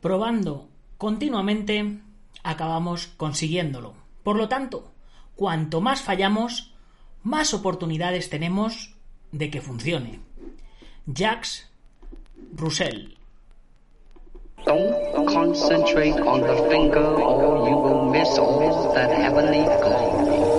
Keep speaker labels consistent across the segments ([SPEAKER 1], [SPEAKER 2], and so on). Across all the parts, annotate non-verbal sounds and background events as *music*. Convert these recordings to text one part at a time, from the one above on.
[SPEAKER 1] Probando continuamente, acabamos consiguiéndolo. Por lo tanto, cuanto más fallamos, más oportunidades tenemos de que funcione. Jacques Roussel.
[SPEAKER 2] Don't concentrate on the finger or you will miss all that heavenly glory.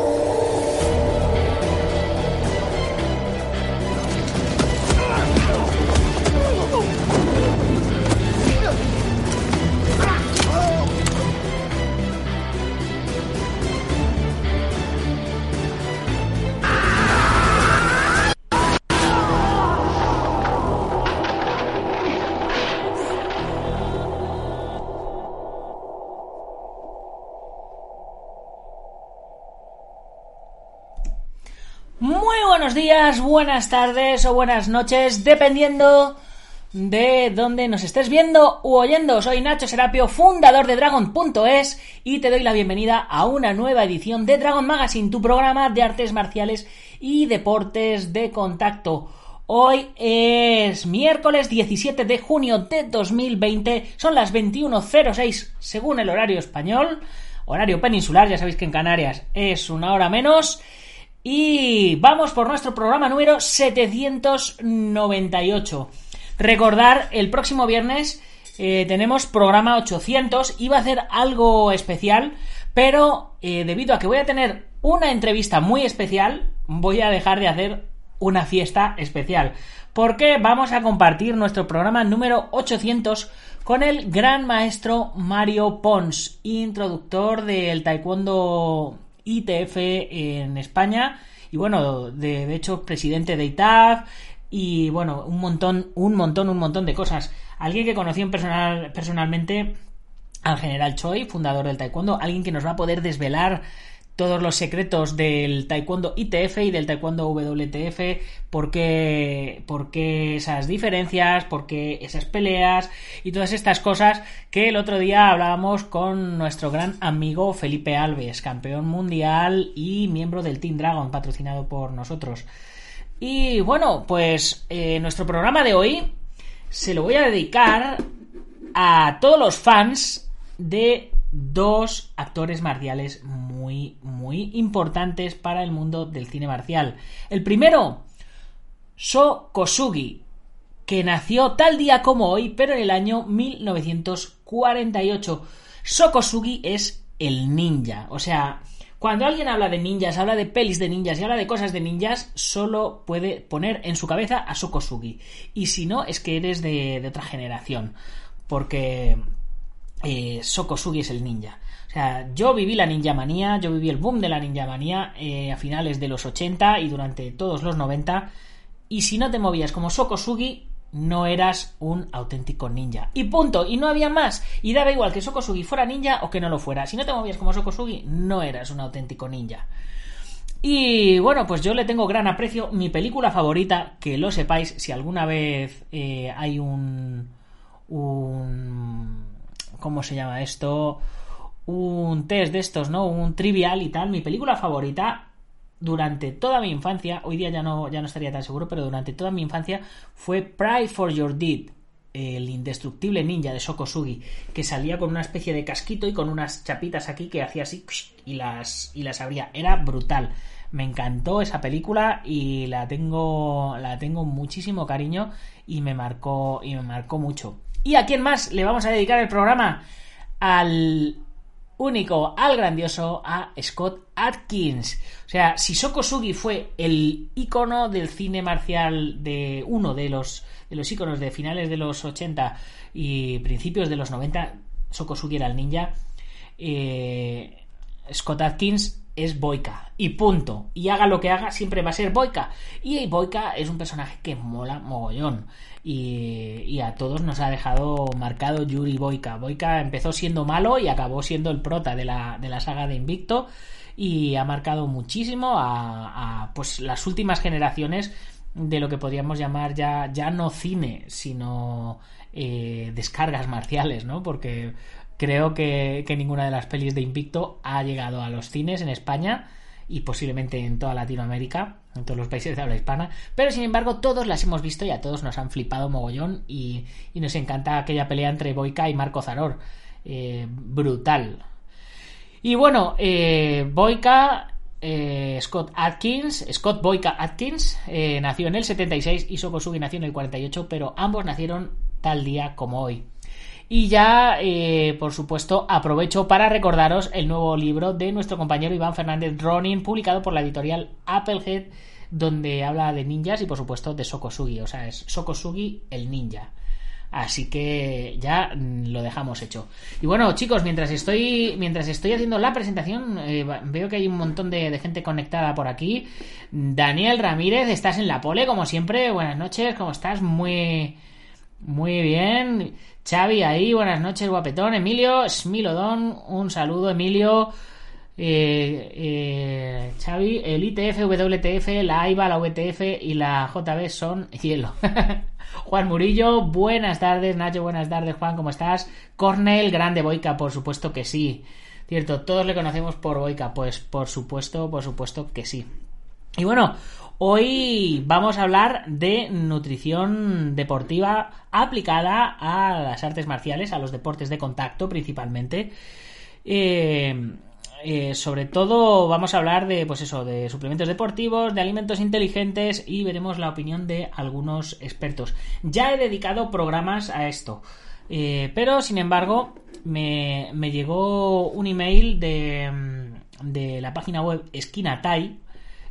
[SPEAKER 1] Días, buenas tardes o buenas noches, dependiendo de dónde nos estés viendo u oyendo. Soy Nacho Serapio, fundador de Dragon.es y te doy la bienvenida a una nueva edición de Dragon Magazine, tu programa de artes marciales y deportes de contacto. Hoy es miércoles 17 de junio de 2020, son las 21.06 según el horario español, horario peninsular, ya sabéis que en Canarias es una hora menos. Y vamos por nuestro programa número 798. Recordar, el próximo viernes eh, tenemos programa 800. Iba a hacer algo especial, pero eh, debido a que voy a tener una entrevista muy especial, voy a dejar de hacer una fiesta especial. Porque vamos a compartir nuestro programa número 800 con el gran maestro Mario Pons, introductor del taekwondo ITF en España y bueno, de, hecho presidente de ITAF y bueno, un montón, un montón, un montón de cosas. Alguien que conocí personal, personalmente al general Choi, fundador del taekwondo, alguien que nos va a poder desvelar todos los secretos del taekwondo ITF y del taekwondo WTF, por qué, por qué esas diferencias, por qué esas peleas y todas estas cosas que el otro día hablábamos con nuestro gran amigo Felipe Alves, campeón mundial y miembro del Team Dragon, patrocinado por nosotros. Y bueno, pues eh, nuestro programa de hoy se lo voy a dedicar a todos los fans de dos actores marciales muy, muy importantes para el mundo del cine marcial. El primero, So Kosugi, que nació tal día como hoy, pero en el año 1948. So Kosugi es el ninja, o sea, cuando alguien habla de ninjas, habla de pelis de ninjas y habla de cosas de ninjas, solo puede poner en su cabeza a Sokosugi. Y si no, es que eres de, de otra generación. Porque eh, Sokosugi es el ninja. O sea, yo viví la ninja manía, yo viví el boom de la ninja manía eh, a finales de los 80 y durante todos los 90. Y si no te movías como Sokosugi, no eras un auténtico ninja. Y punto. Y no había más. Y daba igual que Sokosugi fuera ninja o que no lo fuera. Si no te movías como Sokosugi, no eras un auténtico ninja. Y bueno, pues yo le tengo gran aprecio. Mi película favorita, que lo sepáis, si alguna vez eh, hay un. un. ¿Cómo se llama esto? Un test de estos, ¿no? Un trivial y tal. Mi película favorita durante toda mi infancia, hoy día ya no, ya no estaría tan seguro, pero durante toda mi infancia fue Pride for Your Deed, el indestructible ninja de Sokosugi, que salía con una especie de casquito y con unas chapitas aquí que hacía así y las, y las abría. Era brutal. Me encantó esa película y la tengo, la tengo muchísimo cariño y me marcó, y me marcó mucho. ¿Y a quién más le vamos a dedicar el programa? Al único, al grandioso, a Scott Atkins. O sea, si Sokosugi fue el icono del cine marcial de uno de los, de los iconos de finales de los 80 y principios de los 90, Sokosugi era el ninja. Eh, Scott Atkins es Boika. Y punto. Y haga lo que haga, siempre va a ser Boika. Y Boika es un personaje que mola mogollón. Y, y a todos nos ha dejado marcado Yuri Boika. Boika empezó siendo malo y acabó siendo el prota de la, de la saga de Invicto. Y ha marcado muchísimo a, a pues las últimas generaciones de lo que podríamos llamar ya, ya no cine, sino eh, descargas marciales, ¿no? Porque creo que, ninguna de las pelis de Invicto ha llegado a los cines en España y posiblemente en toda Latinoamérica, en todos los países de habla hispana, pero sin embargo todos las hemos visto y a todos nos han flipado mogollón y, nos encanta aquella pelea entre Boica y Marco Zaror. Eh, brutal. Y bueno, eh, Boica eh, Scott Atkins, Scott Boyka Atkins, eh, nació en el 76 y Sokosugi nació en el 48, pero ambos nacieron tal día como hoy. Y ya, eh, por supuesto, aprovecho para recordaros el nuevo libro de nuestro compañero Iván Fernández Ronin, publicado por la editorial Applehead, donde habla de ninjas y, por supuesto, de Sokosugi. O sea, es Sokosugi el ninja. Así que ya mm, lo dejamos hecho. Y bueno, chicos, mientras estoy, mientras estoy haciendo la presentación, eh, veo que hay un montón de, de, gente conectada por aquí. Daniel Ramírez, estás en la pole, como siempre. Buenas noches, ¿cómo estás? Muy, muy bien. Xavi ahí, buenas noches, guapetón. Emilio, Smilodón, un saludo, Emilio. Eh, eh, Xavi, el ITF, WTF, la AIBA, la VTF y la JB son hielo. *laughs* Juan Murillo, buenas tardes. Nacho, buenas tardes. Juan, ¿cómo estás? Cornel, grande Boica, por supuesto que sí. Cierto, todos le conocemos por Boica, pues por supuesto, por supuesto que sí. Y bueno, hoy vamos a hablar de nutrición deportiva aplicada a las artes marciales, a los deportes de contacto principalmente. Eh, eh, sobre todo vamos a hablar de, pues eso, de suplementos deportivos, de alimentos inteligentes y veremos la opinión de algunos expertos. Ya he dedicado programas a esto, eh, pero sin embargo me, me, llegó un email de, de la página web Esquina Tai,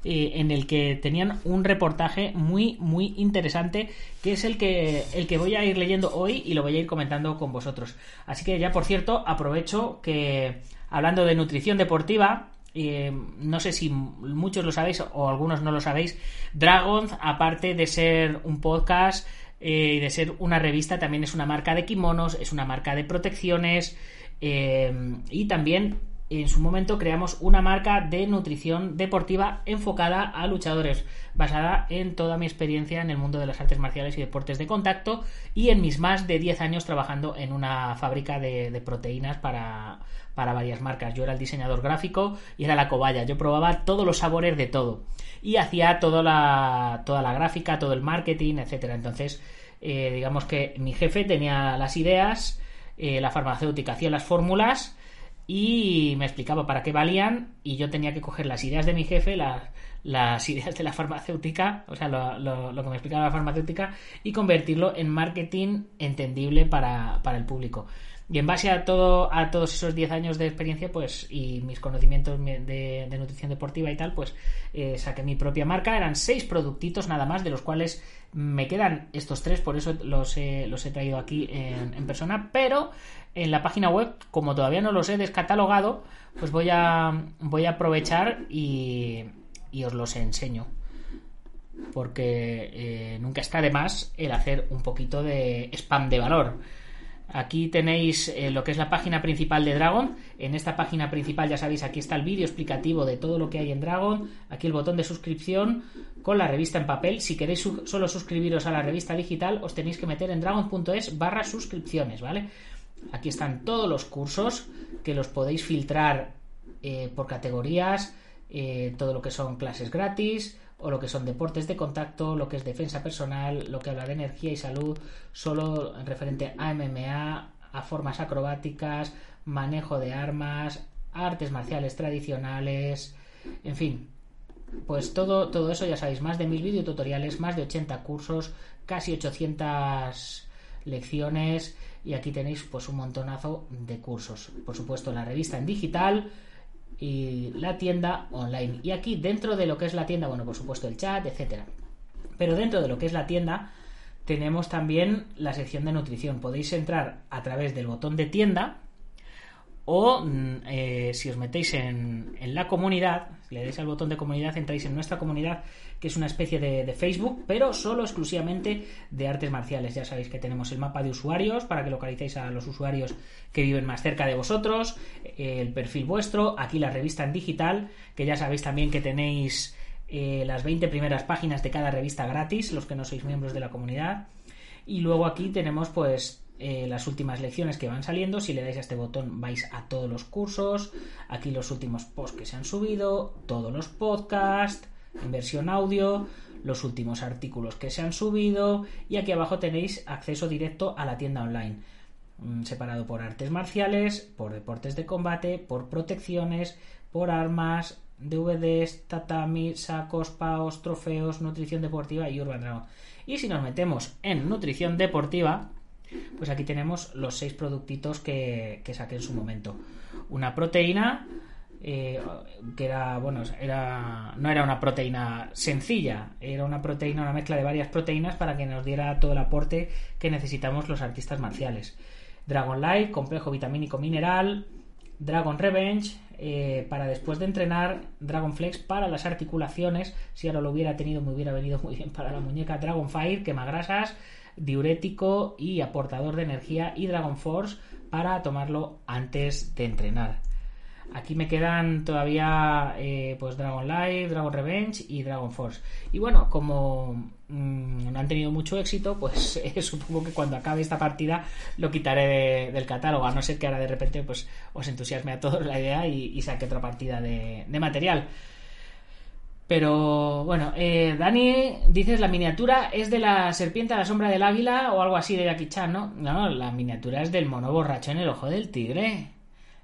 [SPEAKER 1] eh, en el que tenían un reportaje muy muy interesante que es el que el que voy a ir leyendo hoy y lo voy a ir comentando con vosotros. Así que ya por cierto aprovecho que hablando de nutrición deportiva eh, no sé si muchos lo sabéis o algunos no lo sabéis Dragon aparte de ser un podcast eh, y de ser una revista también es una marca de kimonos es una marca de protecciones y también en su momento creamos una marca de nutrición deportiva enfocada a luchadores, basada en toda mi experiencia en el mundo de las artes marciales y deportes de contacto y en mis más de 10 años trabajando en una fábrica de, proteínas para, para, varias marcas. Yo era el diseñador gráfico y era la cobaya. Yo probaba todos los sabores de todo y hacía toda la, toda la gráfica, todo el marketing, etcétera. Entonces, eh, digamos que mi jefe tenía las ideas, eh, la farmacéutica hacía las fórmulas y me explicaba para qué valían y yo tenía que coger las ideas de mi jefe, las, las *laughs* ideas de la farmacéutica, o sea, lo, lo, lo, que me explicaba la farmacéutica y convertirlo en marketing entendible para, para el público. Y en base a todo a todos esos 10 años de experiencia, pues, y mis conocimientos de, nutrición deportiva y tal, pues eh, saqué mi propia marca. Eran seis productitos nada más, de los cuales me quedan estos tres, por eso los he, los he traído aquí en, en persona. Pero en la página web, como todavía no los he descatalogado, pues voy a, voy a aprovechar y, y os los enseño. Porque eh, nunca está de más el hacer un poquito de spam de valor. Aquí tenéis eh, lo que es la página principal de Dragon. En esta página principal, ya sabéis, aquí está el vídeo explicativo de todo lo que hay en Dragon. Aquí el botón de suscripción con la revista en papel. Si queréis solo suscribiros a la revista digital, os tenéis que meter en dragon.es barra suscripciones, ¿vale? Aquí están todos los cursos que los podéis filtrar eh, por categorías, eh, todo lo que son clases gratis o lo que son deportes de contacto, lo que es defensa personal, lo que habla de energía y salud, solo referente a MMA, a formas acrobáticas, manejo de armas, artes marciales tradicionales, en fin, pues todo, todo eso ya sabéis, más de mil videotutoriales, más de 80 cursos, casi 800 lecciones y aquí tenéis pues un montonazo de cursos. Por supuesto, la revista en digital y la tienda online. Y aquí dentro de lo que es la tienda, bueno, por supuesto el chat, etcétera. Pero dentro de lo que es la tienda tenemos también la sección de nutrición. Podéis entrar a través del botón de tienda o mm, eh, si os metéis en, en la comunidad, le dais al botón de comunidad, entráis en nuestra comunidad, que es una especie de, de, Facebook, pero solo exclusivamente de artes marciales. Ya sabéis que tenemos el mapa de usuarios para que localicéis a los usuarios que viven más cerca de vosotros, el perfil vuestro, aquí la revista en digital, que ya sabéis también que tenéis eh, las 20 primeras páginas de cada revista gratis, los que no sois miembros de la comunidad. Y luego aquí tenemos pues eh, las últimas lecciones que van saliendo. Si le dais a este botón vais a todos los cursos. Aquí los últimos posts que se han subido, todos los podcasts en versión audio, los últimos artículos que se han subido y aquí abajo tenéis acceso directo a la tienda online. Mm, separado por artes marciales, por deportes de combate, por protecciones, por armas, DVDs, tatami, sacos, paos, trofeos, nutrición deportiva y Urban Dragon. Y si nos metemos en nutrición deportiva, pues aquí tenemos los seis productitos que, que saqué en su momento. Una proteína, eh, que era, bueno, era, no era una proteína sencilla, era una proteína, una mezcla de varias proteínas para que nos diera todo el aporte que necesitamos los artistas marciales. Dragon Light, complejo vitamínico mineral, Dragon Revenge, eh, para después de entrenar Dragon Flex para las articulaciones. Si ahora lo hubiera tenido, me hubiera venido muy bien para la muñeca. Dragon Fire, quemagrasas, diurético y aportador de energía. Y Dragon Force para tomarlo antes de entrenar. Aquí me quedan todavía eh, pues Dragon Life, Dragon Revenge y Dragon Force. Y bueno, como mmm, no han tenido mucho éxito, pues *laughs* eh, supongo que cuando acabe esta partida lo quitaré de, del catálogo, a no ser que ahora de repente pues os entusiasme a todos la idea y, saque otra partida de, material. Pero bueno, eh, Dani, dices la miniatura es de la serpiente a la sombra del águila o algo así de Jackie Chan, ¿no? No, la miniatura es del mono borracho en el ojo del tigre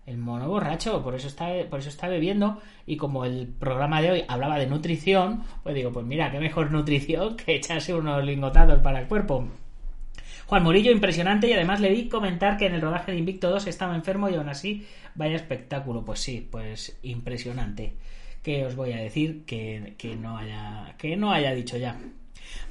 [SPEAKER 1] el mono borracho, por eso está, por eso está bebiendo. Y como el programa de hoy hablaba de nutrición, pues digo, pues mira, qué mejor nutrición que echarse unos lingotados para el cuerpo. Juan Murillo, impresionante, y además le vi comentar que en el rodaje de Invicto 2 estaba enfermo y aún así, vaya espectáculo. Pues sí, pues impresionante. ¿Qué os voy a decir que, que no, haya, que no haya dicho ya?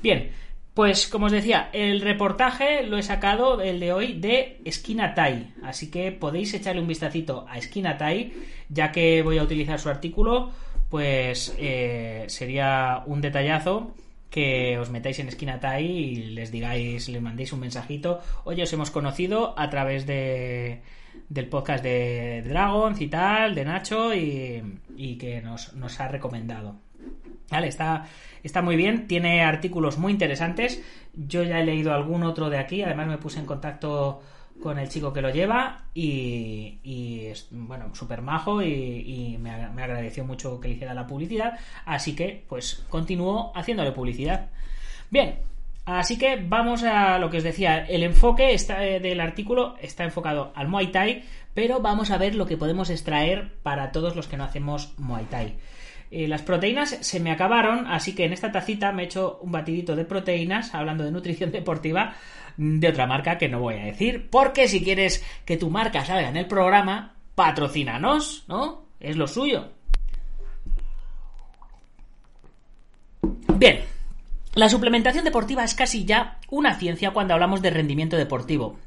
[SPEAKER 1] Bien, pues como os decía, el reportaje lo he sacado, el de hoy, de Esquina Tai. Así que podéis echarle un vistacito a Esquina Tai, ya que voy a utilizar su artículo, pues eh, sería un detallazo que os metáis en Esquina Tai y les digáis, les mandéis un mensajito. Oye, os hemos conocido a través de, del podcast de Dragon y tal, de Nacho, y, y que nos, nos ha recomendado. Vale, está, está muy bien, tiene artículos muy interesantes. Yo ya he leído algún otro de aquí, además me puse en contacto con el chico que lo lleva y, y bueno, súper majo y, me, me, agradeció mucho que le hiciera la publicidad, así que pues continúo haciéndole publicidad. Bien, así que vamos a lo que os decía, el enfoque eh, del artículo está enfocado al Muay Thai, pero vamos a ver lo que podemos extraer para todos los que no hacemos Muay Thai. Eh, las proteínas se me acabaron, así que en esta tacita me he hecho un batidito de proteínas, hablando de nutrición *laughs* deportiva, de otra marca que no voy a decir, porque si quieres que tu marca salga en el programa, patrocínanos, ¿no? Es lo suyo. Bien, la suplementación deportiva es casi ya una ciencia cuando hablamos de rendimiento deportivo.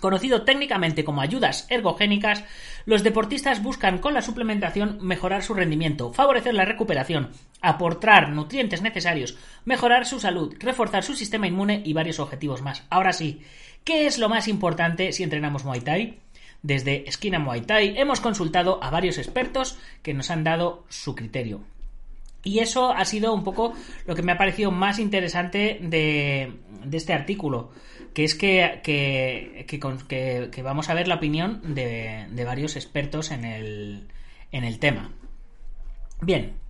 [SPEAKER 1] Conocido técnicamente como ayudas ergogénicas, los deportistas buscan con la suplementación mejorar su rendimiento, favorecer la recuperación, aportar nutrientes necesarios, mejorar su salud, reforzar su sistema inmune y varios objetivos más. Ahora sí, ¿qué es lo más importante si entrenamos Muay Thai? Desde Esquina Muay Thai hemos consultado a varios expertos que nos han dado su criterio. Y eso ha sido un poco lo que me ha parecido más interesante de, este artículo que es que, que, que, vamos a ver la opinión de, de varios expertos en el, en el tema. Bien.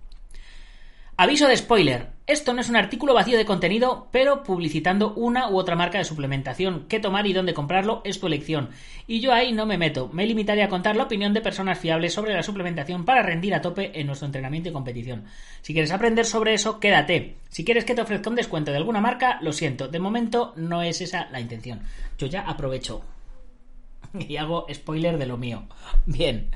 [SPEAKER 1] Aviso de spoiler. Esto no es un artículo vacío de contenido, pero publicitando una u otra marca de suplementación. Qué tomar y dónde comprarlo es tu elección. Y yo ahí no me meto. Me limitaré a contar la opinión de personas fiables sobre la suplementación para rendir a tope en nuestro entrenamiento y competición. Si quieres aprender sobre eso, quédate. Si quieres que te ofrezca un descuento de alguna marca, lo siento. De momento no es esa la intención. Yo ya aprovecho. *laughs* Y hago spoiler de lo mío. Bien.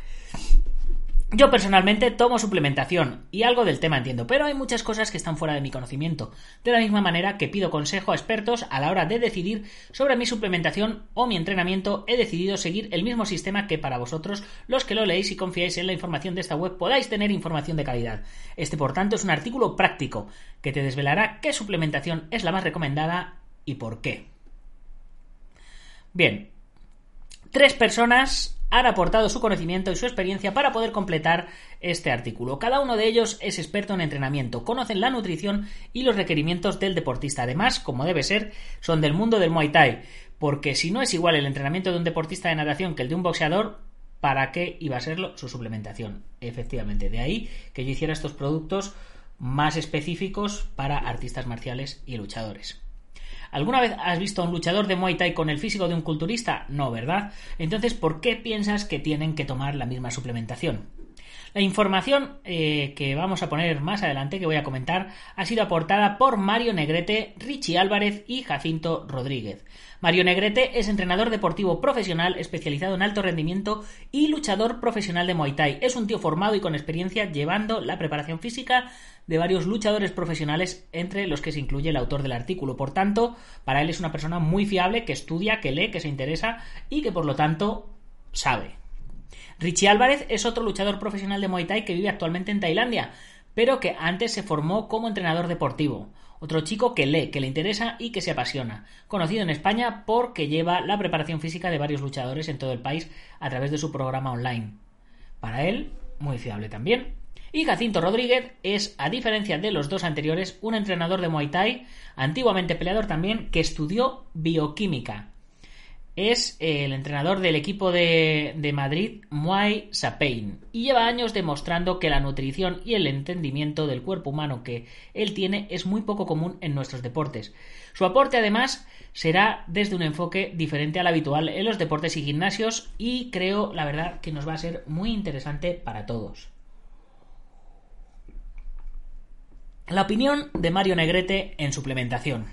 [SPEAKER 1] Yo personalmente tomo suplementación y algo del tema entiendo, pero hay muchas cosas que están fuera de mi conocimiento, de la misma manera que pido consejo a expertos a la hora de decidir sobre mi suplementación o mi entrenamiento, he decidido seguir el mismo sistema que para vosotros, los que lo leéis y confiáis en la información de esta web, podáis tener información de calidad. Este, por tanto, es un artículo práctico que te desvelará qué suplementación es la más recomendada y por qué. Bien, tres personas han aportado su conocimiento y su experiencia para poder completar este artículo. Cada uno de ellos es experto en entrenamiento, conocen la nutrición y los requerimientos del deportista. Además, como debe ser, son del mundo del Muay Thai, porque si no es igual el entrenamiento de un deportista de natación que el de un boxeador, ¿para qué iba a serlo su suplementación? Efectivamente, de ahí que yo hiciera estos productos más específicos para artistas marciales y luchadores. ¿Alguna vez has visto a un luchador de Muay Thai con el físico de un culturista? No, ¿verdad? Entonces, ¿por qué piensas que tienen que tomar la misma suplementación? La información eh, que vamos a poner más adelante, que voy a comentar, ha sido aportada por Mario Negrete, Richie Álvarez y Jacinto Rodríguez. Mario Negrete es entrenador deportivo profesional especializado en alto rendimiento y luchador profesional de Muay Thai. Es un tío formado y con experiencia llevando la preparación física de varios luchadores profesionales, entre los que se incluye el autor del artículo. Por tanto, para él es una persona muy fiable, que estudia, que lee, que se interesa y que por lo tanto sabe. Richie Álvarez es otro luchador profesional de Muay Thai que vive actualmente en Tailandia, pero que antes se formó como entrenador deportivo. Otro chico que lee, que le interesa y que se apasiona. Conocido en España porque lleva la preparación física de varios luchadores en todo el país a través de su programa online. Para él, muy fiable también. Y Jacinto Rodríguez es, a diferencia de los dos anteriores, un entrenador de Muay Thai, antiguamente peleador también, que estudió bioquímica es el entrenador del equipo de, Madrid, Muay Sapein, y lleva años demostrando que la nutrición y el entendimiento del cuerpo humano que él tiene es muy poco común en nuestros deportes. Su aporte, además, será desde un enfoque diferente al habitual en los deportes y gimnasios, y creo, la verdad, que nos va a ser muy interesante para todos. La opinión de Mario Negrete en suplementación.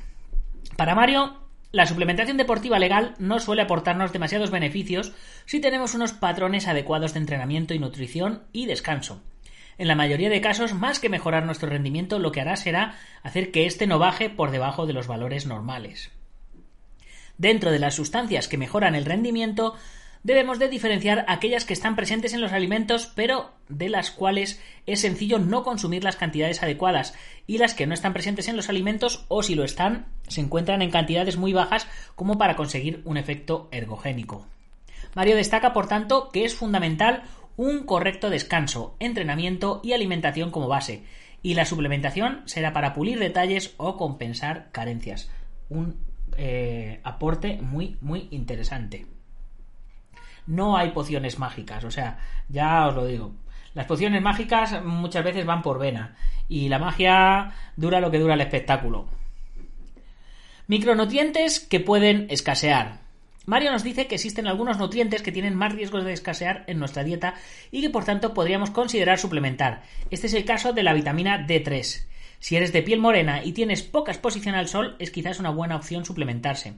[SPEAKER 1] Para Mario, la suplementación deportiva legal no suele aportarnos demasiados beneficios si tenemos unos patrones adecuados de entrenamiento y nutrición y descanso. En la mayoría de casos, más que mejorar nuestro rendimiento, lo que hará será hacer que éste no baje por debajo de los valores normales. Dentro de las sustancias que mejoran el rendimiento, debemos de diferenciar aquellas que están presentes en los alimentos pero de las cuales es sencillo no consumir las cantidades adecuadas y las que no están presentes en los alimentos o si lo están se encuentran en cantidades muy bajas como para conseguir un efecto ergogénico. Mario destaca por tanto que es fundamental un correcto descanso, entrenamiento y alimentación como base y la suplementación será para pulir detalles o compensar carencias. Un eh, aporte muy muy interesante no hay pociones mágicas. O sea, ya os lo digo. Las pociones mágicas muchas veces van por vena. Y la magia dura lo que dura el espectáculo. Micronutrientes que pueden escasear. Mario nos dice que existen algunos nutrientes que tienen más riesgos de escasear en nuestra dieta y que por tanto podríamos considerar suplementar. Este es el caso de la vitamina D3. Si eres de piel morena y tienes poca exposición al sol, es quizás una buena opción suplementarse.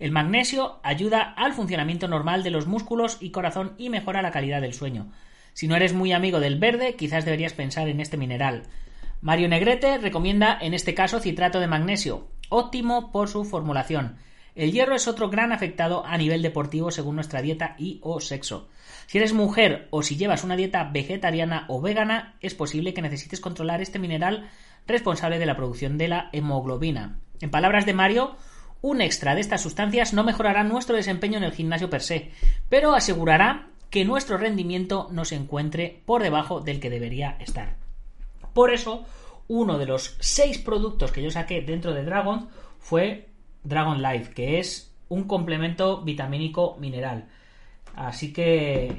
[SPEAKER 1] El magnesio ayuda al funcionamiento normal de los músculos y corazón y mejora la calidad del sueño. Si no eres muy amigo del verde, quizás deberías pensar en este mineral. Mario Negrete recomienda en este caso citrato de magnesio, óptimo por su formulación. El hierro es otro gran afectado a nivel deportivo según nuestra dieta y o sexo. Si eres mujer o si llevas una dieta vegetariana o vegana, es posible que necesites controlar este mineral responsable de la producción de la hemoglobina. En palabras de Mario, un extra de estas sustancias no mejorará nuestro desempeño en el gimnasio per se, pero asegurará que nuestro rendimiento no se encuentre por debajo del que debería estar. Por eso, uno de los seis productos que yo saqué dentro de Dragon fue Dragon Life, que es un complemento vitamínico mineral. Así que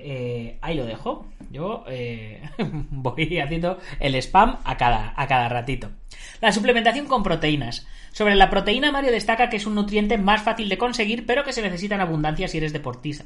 [SPEAKER 1] eh, ahí lo dejo. Yo eh, *laughs* voy haciendo el spam a cada, a cada ratito. La suplementación con proteínas. Sobre la proteína, Mario destaca que es un nutriente más fácil de conseguir, pero que se necesita en abundancia si eres deportista.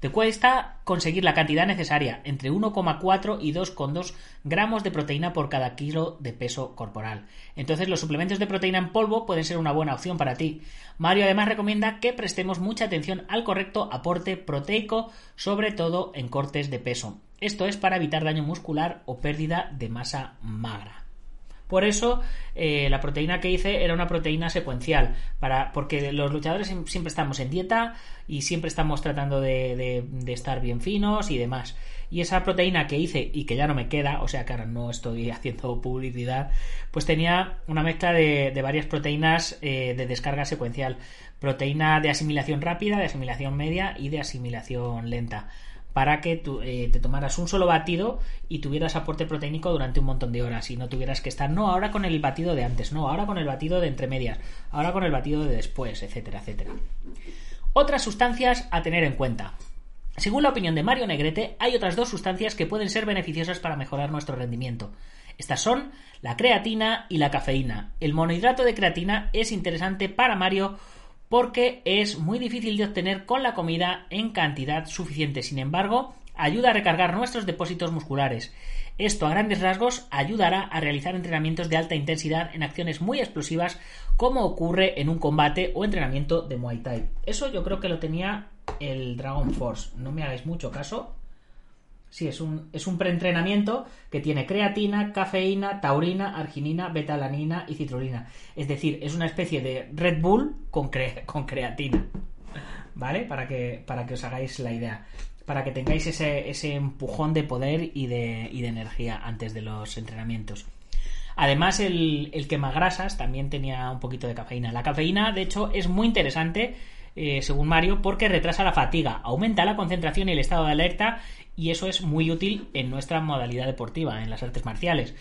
[SPEAKER 1] Te cuesta conseguir la cantidad necesaria, entre 1,4 y 2,2 gramos de proteína por cada kilo de peso corporal. Entonces los suplementos de proteína en polvo pueden ser una buena opción para ti. Mario además recomienda que prestemos mucha atención al correcto aporte proteico, sobre todo en cortes de peso. Esto es para evitar daño muscular o pérdida de masa magra. Por eso eh, la proteína que hice era una proteína secuencial, para, porque los luchadores siempre estamos en dieta y siempre estamos tratando de, estar bien finos y demás. Y esa proteína que hice y que ya no me queda, o sea que ahora no estoy *laughs* haciendo publicidad, pues tenía una mezcla de, varias proteínas eh, de descarga secuencial. Proteína de asimilación rápida, de asimilación media y de asimilación lenta para que eh, te tomaras un solo batido y tuvieras aporte proteínico durante un montón de horas y no tuvieras que estar, no, ahora con el batido de antes, no, ahora con el batido de entre medias, ahora con el batido de después, etcétera, etcétera. Otras sustancias a tener en cuenta. Según la opinión de Mario Negrete, hay otras dos sustancias que pueden ser beneficiosas para mejorar nuestro rendimiento. Estas son la creatina y la cafeína. El monohidrato de creatina es interesante para Mario porque es muy difícil de obtener con la comida en cantidad suficiente. Sin embargo, ayuda a recargar nuestros depósitos musculares. Esto a grandes rasgos ayudará a realizar entrenamientos de alta intensidad en acciones muy explosivas como ocurre en un combate o entrenamiento de Muay Thai. Eso yo creo que lo tenía el Dragon Force. No me hagáis mucho caso, Sí, es un, es un preentrenamiento que tiene creatina, cafeína, taurina, arginina, betalanina y citrulina. Es decir, es una especie de Red Bull con, con creatina. ¿Vale? Para que, para que os hagáis la idea. Para que tengáis ese, ese empujón de poder y de, y de energía antes de los entrenamientos. Además, el, el quemagrasas también tenía un poquito de cafeína. La cafeína, de hecho, es muy interesante eh, según Mario, porque retrasa la fatiga, aumenta la concentración y el estado de alerta y eso es muy útil en nuestra modalidad deportiva, en las artes marciales.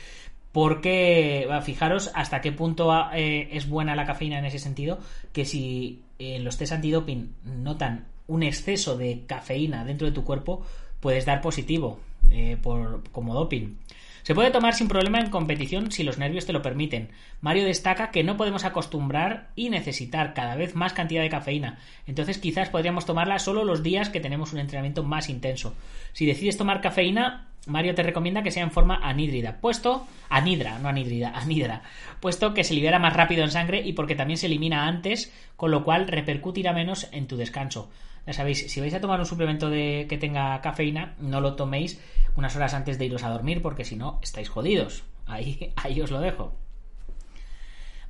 [SPEAKER 1] Porque, fijaros hasta qué punto eh, es buena la cafeína en ese sentido, que si en eh, los test antidoping notan un exceso de cafeína dentro de tu cuerpo, puedes dar positivo por, como doping. Se puede tomar sin problema en competición si los nervios te lo permiten. Mario destaca que no podemos acostumbrar y necesitar cada vez más cantidad de cafeína. Entonces quizás podríamos tomarla solo los días que tenemos un entrenamiento más intenso. Si decides tomar cafeína, Mario te recomienda que sea en forma anhídrida, puesto anhidra, no anhídrida, *laughs* anhidra, puesto que se libera más rápido en sangre y porque también se elimina antes, con lo cual repercutirá menos en tu descanso. Ya sabéis, si vais a tomar un suplemento de, que tenga cafeína, no lo toméis unas horas antes de iros a dormir, porque si no, estáis jodidos. Ahí, *laughs* ahí os lo dejo.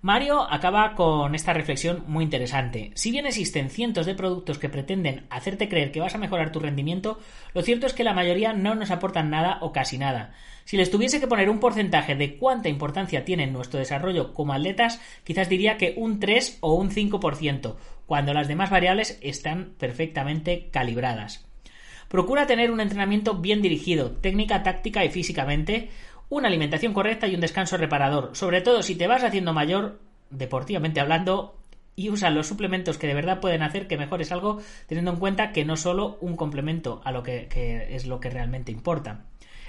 [SPEAKER 1] Mario acaba con esta reflexión muy interesante. Si bien existen cientos de productos que pretenden hacerte creer que vas a mejorar tu rendimiento, lo cierto es que la mayoría no nos aportan nada o casi nada. Si les tuviese que poner un porcentaje de cuánta importancia tiene nuestro desarrollo como atletas, quizás diría que un 3 o un 5%, cuando las demás variables están perfectamente calibradas. Procura tener un entrenamiento bien dirigido, técnica, táctica y físicamente, una alimentación correcta y un descanso reparador, sobre todo si te vas haciendo mayor, deportivamente hablando, y usa los suplementos que de verdad pueden hacer que mejores algo, teniendo en cuenta que no solo un complemento a lo que, es lo que realmente importa.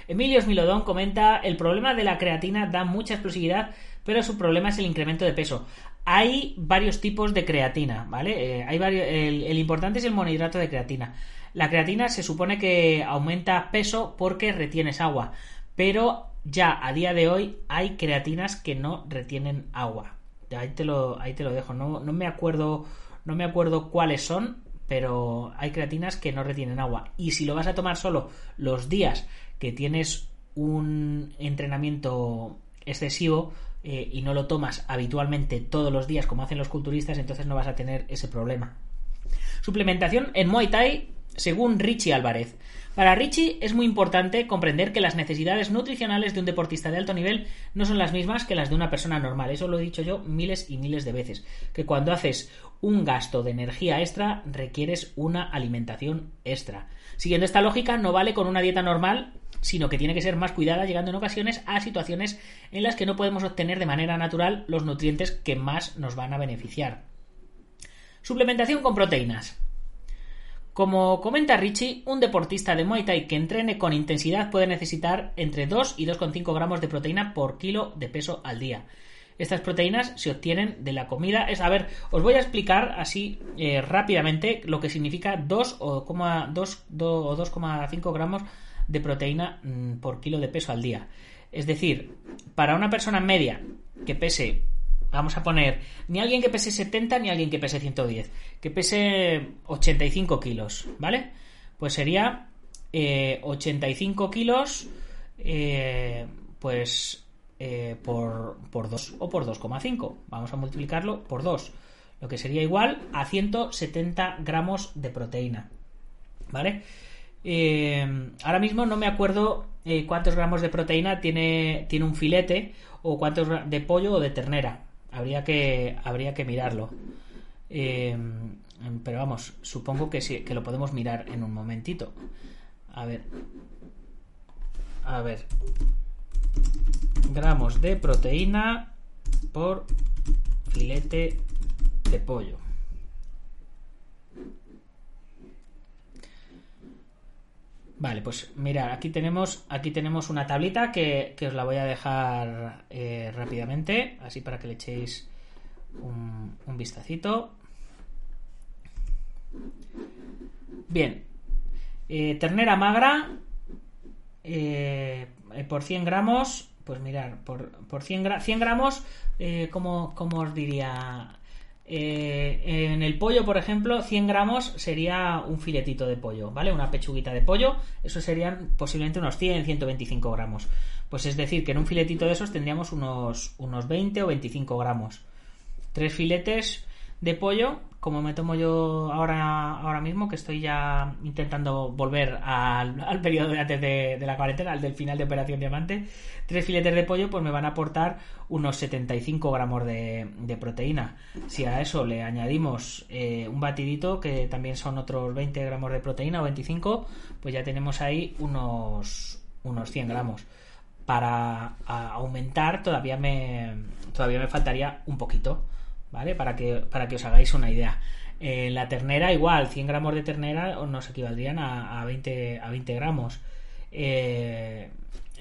[SPEAKER 1] Emilio Smilodón comenta el problema de la creatina da mucha explosividad, pero su problema es el incremento de peso. Hay varios tipos de creatina, ¿vale? Eh, hay varios, el, importante es el monohidrato de creatina. La creatina se supone que aumenta peso porque retienes agua, pero ya a día de hoy hay creatinas que no retienen agua. Ahí te lo, ahí te lo dejo. No, no me acuerdo. No me acuerdo cuáles son. Pero hay creatinas que no retienen agua. Y si lo vas a tomar solo los días que tienes un entrenamiento excesivo eh, y no lo tomas habitualmente todos los días como hacen los culturistas, entonces no vas a tener ese problema. Suplementación en Muay Thai según Richie Álvarez. Para Richie es muy importante comprender que las necesidades nutricionales de un deportista de alto nivel no son las mismas que las de una persona normal. Eso lo he dicho yo miles y miles de veces. Que cuando haces un gasto de energía extra requieres una alimentación extra. Siguiendo esta lógica, no vale con una dieta normal, sino que tiene que ser más cuidada, llegando en ocasiones a situaciones en las que no podemos obtener de manera natural los nutrientes que más nos van a beneficiar. Suplementación con proteínas. Como comenta Richie, un deportista de Muay Thai que entrene con intensidad puede necesitar entre 2 y 2,5 gramos de proteína por kilo de peso al día. Estas proteínas se obtienen de la comida. Es, a ver, os voy a explicar así eh, rápidamente lo que significa 2 o 2,5 gramos de proteína mm, por kilo de peso al día. Es decir, para una persona media que pese, vamos a poner, ni alguien que pese 70 ni alguien que pese 110, que pese 85 kilos, ¿vale? Pues sería 85 eh, kilos, eh, pues eh, por, por 2 o por 2,5. Vamos a multiplicarlo por 2, lo que sería igual a 170 gramos de proteína. ¿Vale? Eh, ahora mismo no me acuerdo eh, cuántos gramos de proteína tiene, tiene un filete o cuántos de pollo o de ternera. Habría que, habría que mirarlo. pero vamos, supongo que sí, que lo podemos mirar en un momentito. A ver. A ver gramos de proteína por filete de pollo. Vale, pues mira, aquí tenemos, aquí tenemos una tablita que, os la voy a dejar eh, rápidamente, así para que le echéis un, vistacito. Bien, eh, ternera magra eh, por 100 gramos pues mirar, por, por 100, 100 gramos, eh, como, os diría? Eh, en el pollo, por ejemplo, 100 gramos sería un filetito de pollo, ¿vale? Una pechuguita de pollo, eso serían posiblemente unos 100, 125 gramos. Pues es decir, que en un filetito de esos tendríamos unos, unos 20 o 25 gramos. Tres filetes de pollo, como me tomo yo ahora, ahora mismo, que estoy ya intentando volver al, periodo de antes de, la cuarentena, al del final de Operación Diamante, tres filetes de pollo pues me van a aportar unos 75 gramos de, proteína. Si a eso le añadimos eh, un batidito, que también son otros 20 gramos de proteína o 25, pues ya tenemos ahí unos, unos 100 gramos. Para aumentar todavía me, todavía me faltaría un poquito ¿vale? Para que, para que os hagáis una idea. Eh, la ternera, igual, 100 gramos de ternera nos equivaldrían a, a, 20, a 20 gramos. Eh,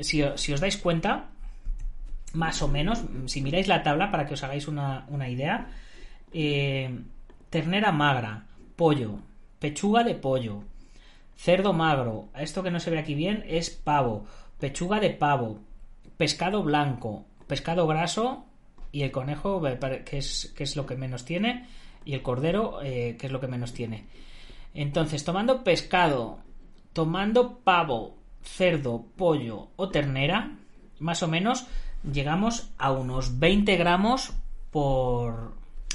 [SPEAKER 1] si, os dais cuenta, más o menos, si miráis la tabla para que os hagáis una, idea, eh, ternera magra, pollo, pechuga de pollo, cerdo magro, esto que no se ve aquí bien es pavo, pechuga de pavo, pescado blanco, pescado graso, y el conejo, que es, es lo que menos tiene, y el cordero, eh, que es lo que menos tiene. Entonces, tomando pescado, tomando pavo, cerdo, pollo o ternera, más o menos llegamos a unos 20 gramos por,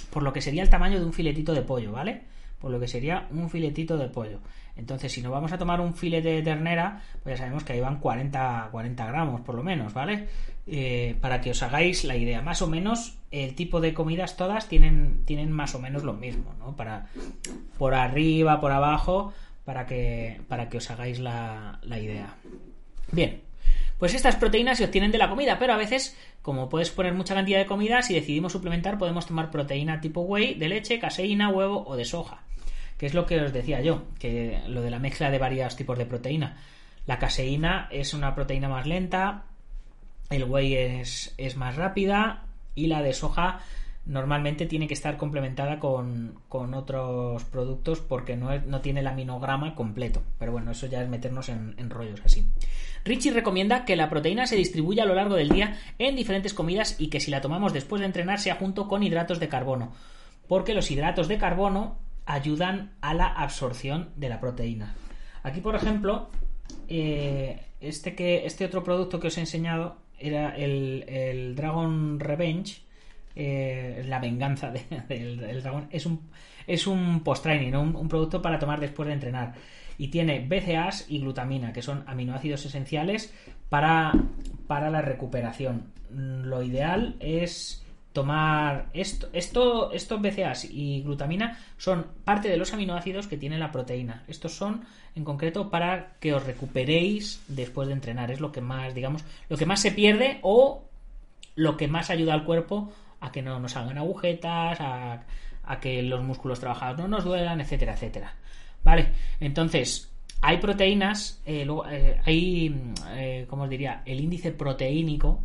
[SPEAKER 1] por lo que sería el tamaño de un filetito de pollo, ¿vale? Por lo que sería un filetito de pollo. Entonces, si nos vamos a tomar un filete de ternera, pues ya sabemos que ahí van 40, 40 gramos por lo menos, ¿vale? Eh, para que os hagáis la idea. Más o menos el tipo de comidas todas tienen, tienen más o menos lo mismo, ¿no? Para, por arriba, por abajo, para que, para que os hagáis la, idea. Bien, pues estas proteínas se obtienen de la comida, pero a veces, como puedes poner mucha cantidad de comida, si decidimos suplementar, podemos tomar proteína tipo whey, de leche, caseína, huevo o de soja. Que es lo que os decía yo, que lo de la mezcla de varios tipos de proteína. La caseína es una proteína más lenta, el whey es, más rápida y la de soja normalmente tiene que estar complementada con, otros productos porque no, no, tiene el aminograma completo. Pero bueno, eso ya es meternos en, en, rollos así. Richie recomienda que la proteína se distribuya a lo largo del día en diferentes comidas y que si la tomamos después de entrenar sea junto con hidratos de carbono. Porque los hidratos de carbono ayudan a la absorción de la proteína. Aquí, por ejemplo, eh, este, que, este otro producto que os he enseñado era el, Dragon Revenge, eh, la venganza *laughs* del, dragón, es un, es un post-training, un, producto para tomar después de entrenar. Y tiene BCAAs y glutamina, que son aminoácidos esenciales para, para la recuperación. Lo ideal es tomar esto, esto, estos BCAAs y glutamina son parte de los aminoácidos que tiene la proteína. Estos son en concreto para que os recuperéis después de entrenar. Es lo que más, digamos, lo que más se pierde o lo que más ayuda al cuerpo a que no nos hagan agujetas, a, que los músculos trabajados no nos duelan, etcétera, etcétera. Vale, entonces hay proteínas, eh, eh, hay, eh, ¿cómo os diría? El índice proteínico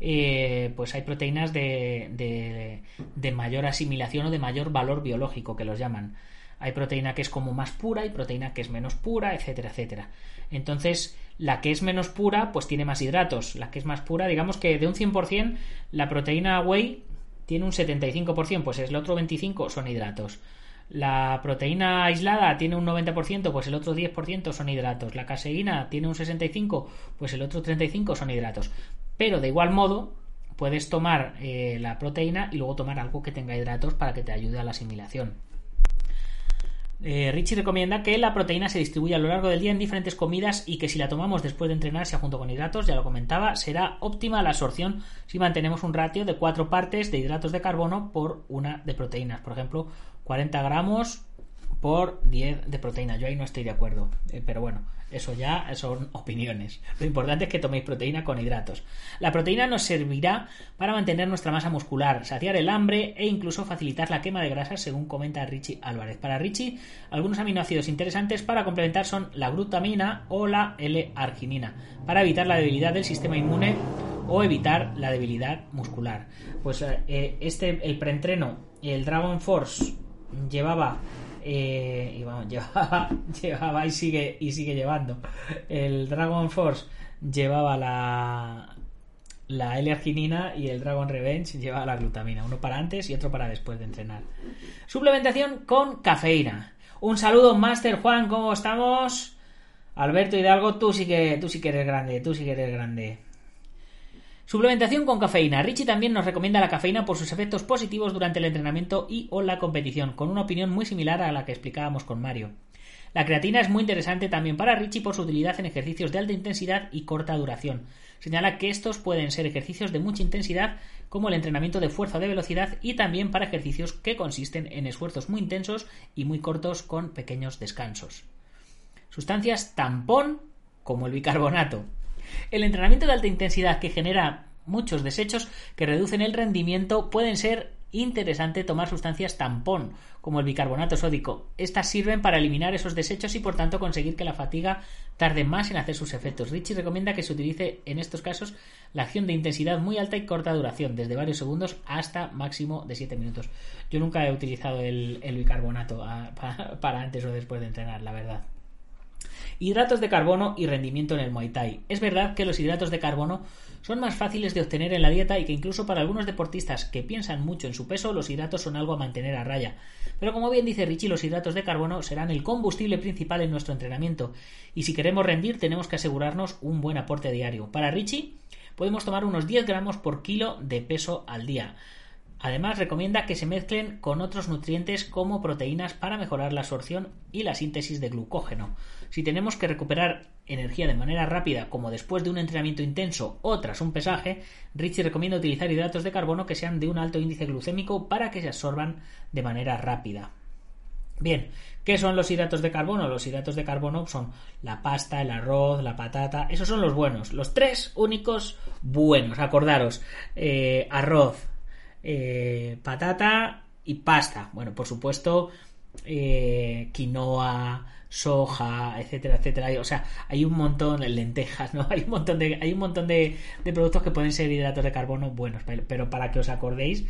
[SPEAKER 1] eh, pues hay proteínas de, de, de mayor asimilación o de mayor valor biológico, que los llaman. Hay proteína que es como más pura y proteína que es menos pura, etcétera, etcétera. Entonces, la que es menos pura, pues tiene más hidratos. La que es más pura, digamos que de un 100%, la proteína whey tiene un 75%, pues el otro 25% son hidratos. La proteína aislada tiene un 90%, pues el otro 10% son hidratos. La caseína tiene un 65%, pues el otro 35% son hidratos. Pero de igual modo, puedes tomar eh, la proteína y luego tomar algo que tenga hidratos para que te ayude a la asimilación. Eh, Richie recomienda que la proteína se distribuya a lo largo del día en diferentes comidas y que si la tomamos después de entrenar, sea junto con hidratos, ya lo comentaba, será óptima la absorción si mantenemos un ratio de 4 partes de hidratos de carbono por una de proteínas. Por ejemplo, 40 gramos por 10 de proteína. Yo ahí no estoy de acuerdo, eh, pero bueno, eso ya son opiniones. Lo importante es que toméis proteína con hidratos. La proteína nos servirá para mantener nuestra masa muscular, saciar el hambre e incluso facilitar la quema de grasas, según comenta Richie Álvarez. Para Richie, algunos aminoácidos interesantes para complementar son la glutamina o la L-arginina, para evitar la debilidad del sistema inmune o evitar la debilidad muscular. Pues eh, este, el preentreno, el Dragon Force llevaba eh, y vamos, *laughs* llevaba, llevaba y sigue, y sigue llevando. El Dragon Force llevaba la, la L-arginina y el Dragon Revenge llevaba la glutamina. Uno para antes y otro para después de entrenar. Suplementación con cafeína. Un saludo, Master Juan, ¿cómo estamos? Alberto Hidalgo, tú sí que, tú sí que eres grande, tú sí que eres grande. Suplementación con cafeína. Richie también nos recomienda la cafeína por sus efectos positivos durante el entrenamiento y o la competición, con una opinión muy similar a la que explicábamos con Mario. La creatina es muy interesante también para Richie por su utilidad en ejercicios de alta intensidad y corta duración. Señala que estos pueden ser ejercicios de mucha intensidad como el entrenamiento de fuerza o de velocidad y también para ejercicios que consisten en esfuerzos muy intensos y muy cortos con pequeños descansos. Sustancias tampón como el bicarbonato, el entrenamiento de alta intensidad que genera muchos desechos que reducen el rendimiento pueden ser interesante tomar sustancias tampón, como el bicarbonato sódico. Estas sirven para eliminar esos desechos y por tanto conseguir que la fatiga tarde más en hacer sus efectos. Richie recomienda que se utilice en estos casos la acción de intensidad muy alta y corta duración, desde varios segundos hasta máximo de 7 minutos. Yo nunca he utilizado el, bicarbonato ah, *laughs* para antes o después de entrenar, la verdad. Hidratos de carbono y rendimiento en el Muay Thai. Es verdad que los hidratos de carbono son más fáciles de obtener en la dieta y que incluso para algunos deportistas que piensan mucho en su peso, los hidratos son algo a mantener a raya. Pero como bien dice Richie, los hidratos de carbono serán el combustible principal en nuestro entrenamiento y si queremos rendir tenemos que asegurarnos un buen aporte diario. Para Richie podemos tomar unos 10 gramos por kilo de peso al día. Además, recomienda que se mezclen con otros nutrientes como proteínas para mejorar la absorción y la síntesis de glucógeno. Si tenemos que recuperar energía de manera rápida, como después de un entrenamiento intenso o tras un pesaje, Richie recomienda utilizar hidratos de carbono que sean de un alto índice glucémico para que se absorban de manera rápida. Bien, ¿qué son los hidratos de carbono? Los hidratos de carbono son la pasta, el arroz, la patata, esos son los buenos, los tres únicos buenos. Acordaros, eh, arroz, eh, patata y pasta. Bueno, por supuesto, eh, quinoa, soja, etcétera, etcétera. O sea, hay un montón de lentejas, ¿no? *laughs* Hay un montón de, hay un montón de, productos que pueden ser hidratos de carbono buenos, pero para que os acordéis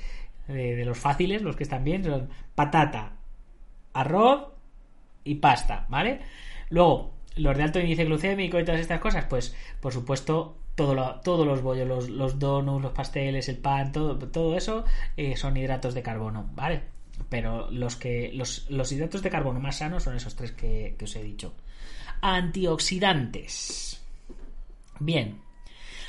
[SPEAKER 1] de, los fáciles, los que están bien, son patata, arroz y pasta, ¿vale? Luego, los de alto índice glucémico y todas estas cosas, pues por supuesto todo todos los bollos, los, los, donuts, los pasteles, el pan, todo, todo eso eh, son hidratos de carbono, ¿vale? Pero los que los, hidratos de carbono más sanos son esos tres que, que os he dicho. Antioxidantes. Bien,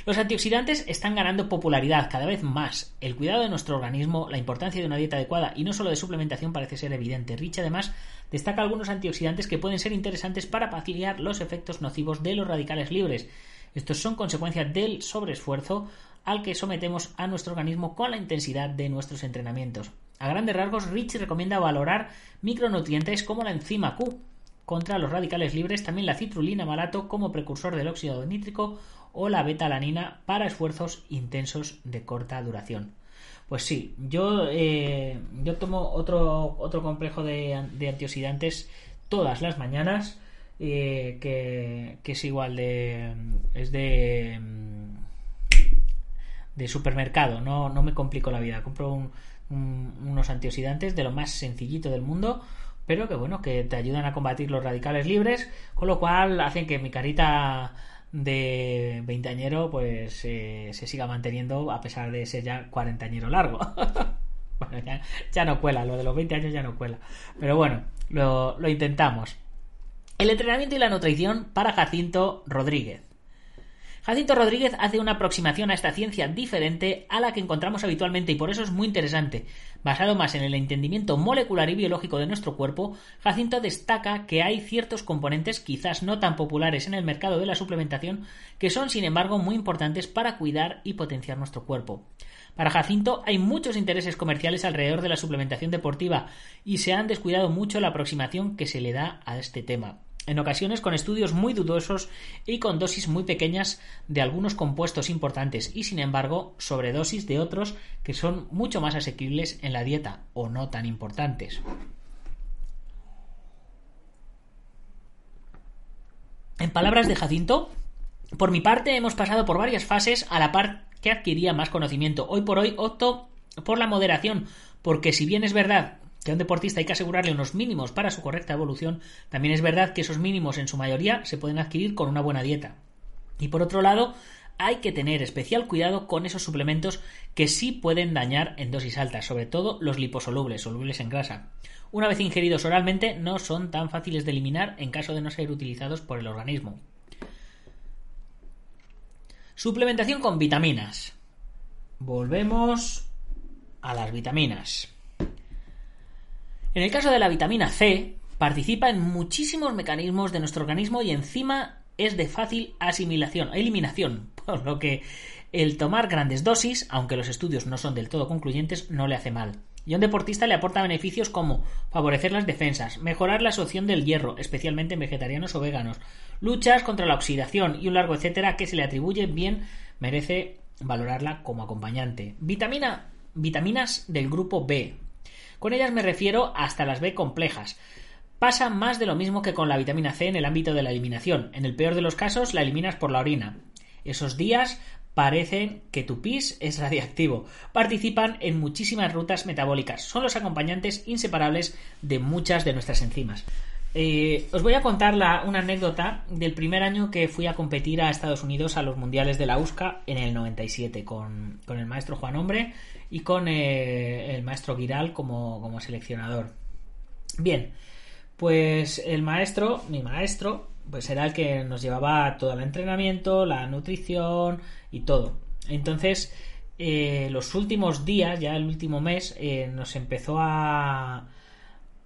[SPEAKER 1] los antioxidantes están ganando popularidad cada vez más. El cuidado de nuestro organismo, la importancia de una dieta adecuada y no solo de suplementación parece ser evidente. Rich además destaca algunos antioxidantes que pueden ser interesantes para paliar los efectos nocivos de los radicales libres. Estos son consecuencia del sobreesfuerzo al que sometemos a nuestro organismo con la intensidad de nuestros entrenamientos. A grandes rasgos, Rich recomienda valorar micronutrientes como la enzima Q contra los radicales libres, también la citrulina malato como precursor del óxido nítrico o la betalanina para esfuerzos intensos de corta duración. Pues sí, yo, eh, yo tomo otro, otro complejo de, antioxidantes todas las mañanas eh, que, es igual de... es de... de supermercado, no, no me complico la vida, compro un, unos antioxidantes de lo más sencillito del mundo, pero que bueno, que te ayudan a combatir los radicales libres, con lo cual hacen que mi carita de veinteañero pues eh, se siga manteniendo a pesar de ser ya cuarentañero largo. *laughs* bueno, ya, no cuela, lo de los 20 años ya no cuela. Pero bueno, lo, lo intentamos. El entrenamiento y la nutrición para Jacinto Rodríguez. Jacinto Rodríguez hace una aproximación a esta ciencia diferente a la que encontramos habitualmente y por eso es muy interesante. Basado más en el entendimiento molecular y biológico de nuestro cuerpo, Jacinto destaca que hay ciertos componentes quizás no tan populares en el mercado de la suplementación que son sin embargo muy importantes para cuidar y potenciar nuestro cuerpo. Para Jacinto hay muchos intereses comerciales alrededor de la suplementación deportiva y se han descuidado mucho la aproximación que se le da a este tema en ocasiones con estudios muy dudosos y con dosis muy pequeñas de algunos compuestos importantes y sin embargo sobredosis de otros que son mucho más asequibles en la dieta o no tan importantes. En palabras de Jacinto, por mi parte hemos pasado por varias fases a la par que adquiría más conocimiento. Hoy por hoy opto por la moderación, porque si bien es verdad que a un deportista hay que asegurarle unos mínimos para su correcta evolución, también es verdad que esos mínimos en su mayoría se pueden adquirir con una buena dieta. Y por otro lado, hay que tener especial cuidado con esos suplementos que sí pueden dañar en dosis altas, sobre todo los liposolubles, solubles en grasa. Una vez ingeridos oralmente, no son tan fáciles de eliminar en caso de no ser utilizados por el organismo. Suplementación con vitaminas. Volvemos a las vitaminas. En el caso de la vitamina C, participa en muchísimos mecanismos de nuestro organismo y encima es de fácil asimilación, eliminación, *laughs* por lo que el tomar grandes dosis, aunque los estudios no son del todo concluyentes, no le hace mal. Y a un deportista le aporta beneficios como favorecer las defensas, mejorar la absorción del hierro, especialmente en vegetarianos o veganos, luchas contra la oxidación y un largo etcétera que se le atribuye bien merece valorarla como acompañante. Vitamina, vitaminas del grupo B, con ellas me refiero hasta las B complejas. Pasa más de lo mismo que con la vitamina C en el ámbito de la eliminación. En el peor de los casos la eliminas por la orina. Esos días parecen que tu pis es radiactivo. Participan en muchísimas rutas metabólicas. Son los acompañantes inseparables de muchas de nuestras enzimas. Eh, os voy a contar una anécdota del primer año que fui a competir a Estados Unidos a los mundiales de la USCA en el 97 con, con el maestro Juan Hombre y con eh, el maestro Giral como, como seleccionador. Bien, pues el maestro, mi maestro, pues era el que nos llevaba todo el entrenamiento, la nutrición y todo. Entonces, eh, los últimos días, ya el último mes, eh, nos empezó a,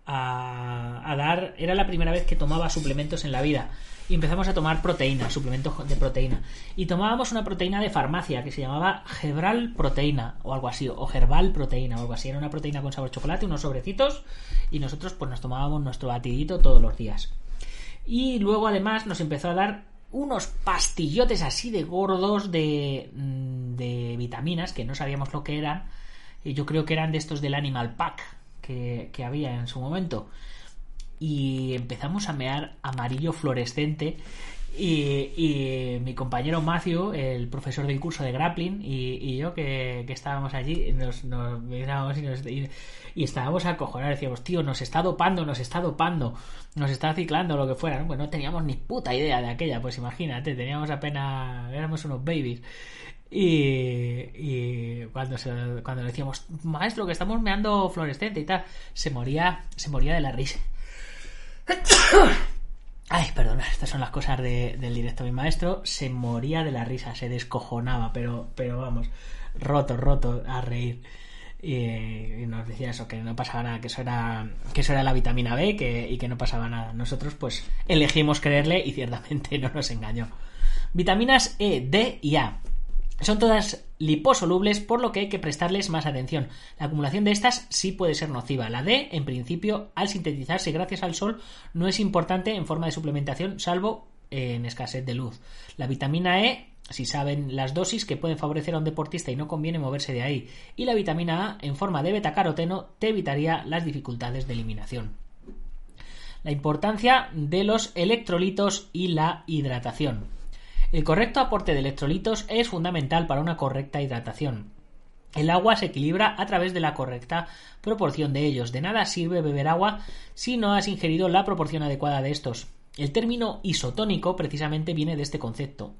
[SPEAKER 1] a, a, dar. Era la primera vez que tomaba suplementos en la vida y empezamos a tomar proteína, suplementos de proteína. Y tomábamos una proteína de farmacia que se llamaba Gebral Proteína o algo así, o Herbal Proteína o algo así. Era una proteína con sabor chocolate, unos sobrecitos y nosotros pues nos tomábamos nuestro batidito todos los días. Y luego además nos empezó a dar unos pastillotes así de gordos de, mm, de vitaminas que no sabíamos lo que eran. Y yo creo que eran de estos del Animal Pack que, que había en su momento y empezamos a mear amarillo fluorescente y, mi compañero Matthew, el profesor del curso de grappling, y, yo que, estábamos allí, nos, mirábamos y, y, estábamos acojonados. Decíamos, tío, nos está dopando, nos está dopando, nos está ciclando, lo que fuera. ¿no? Pues no teníamos ni puta idea de aquella, pues imagínate, teníamos apenas, éramos unos babies. Y, cuando, cuando le decíamos, maestro, que estamos meando fluorescente y tal, se moría, se moría de la risa. *coughs* Ay, perdona, estas son las cosas del directo. Mi maestro se moría de la risa, se descojonaba, pero, pero vamos, roto, roto a reír. Y, nos decía eso, que no pasaba nada, que eso era, que eso era la vitamina B que, y que no pasaba nada. Nosotros, pues, elegimos creerle y ciertamente *laughs* no nos engañó. Vitaminas E, D y A. Son todas liposolubles, por lo que hay que prestarles más atención. La acumulación de estas sí puede ser nociva. La D, en principio, al sintetizarse gracias al sol, no es importante en forma de suplementación, salvo en escasez de luz. La vitamina E, si saben las dosis que pueden favorecer a un deportista y no conviene moverse de ahí. Y la vitamina A, en forma de betacaroteno, te evitaría las dificultades de eliminación. La importancia de los electrolitos y la hidratación. El correcto aporte de electrolitos es fundamental para una correcta hidratación. El agua se equilibra a través de la correcta proporción de ellos. De nada sirve beber agua si no has ingerido la proporción adecuada de estos. El término isotónico precisamente viene de este concepto.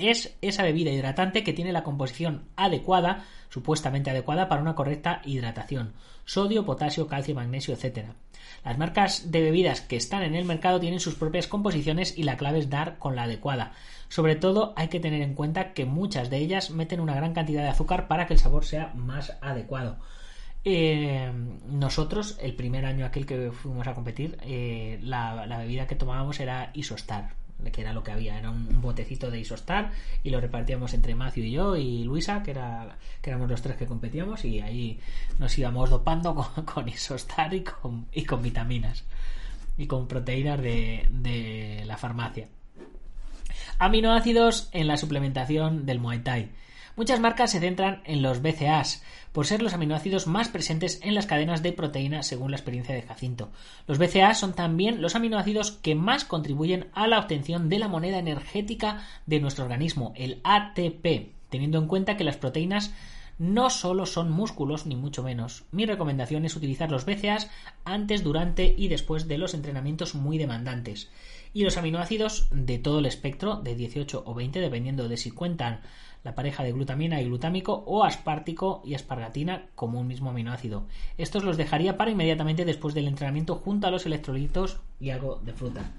[SPEAKER 1] Es esa bebida hidratante que tiene la composición adecuada, supuestamente adecuada para una correcta hidratación. Sodio, potasio, calcio, magnesio, etc. Las marcas de bebidas que están en el mercado tienen sus propias composiciones y la clave es dar con la adecuada. Sobre todo hay que tener en cuenta que muchas de ellas meten una gran cantidad de azúcar para que el sabor sea más adecuado. Eh, nosotros, el primer año aquel que fuimos a competir, eh, la, la, bebida que tomábamos era Isostar, que era lo que había, era un, botecito de Isostar y lo repartíamos entre Matthew y yo y Luisa, que, era, que éramos los tres que competíamos y ahí nos íbamos dopando con, *laughs* con Isostar y con, y con vitaminas y con proteínas de, de la farmacia. Aminoácidos en la suplementación del Muay Thai. Muchas marcas se centran en los BCAAs, por ser los aminoácidos más presentes en las cadenas de proteína según la experiencia de Jacinto. Los BCAAs son también los aminoácidos que más contribuyen a la obtención de la moneda energética de nuestro organismo, el ATP, teniendo en cuenta que las proteínas no solo son músculos, ni mucho menos. Mi recomendación es utilizar los BCAAs antes, durante y después de los entrenamientos muy demandantes. Y los aminoácidos de todo el espectro, de 18 o 20, dependiendo de si cuentan la pareja de glutamina y glutámico o aspartico y aspargatina como un mismo aminoácido. Estos los dejaría para inmediatamente después del entrenamiento junto a los electrolitos y algo de fruta.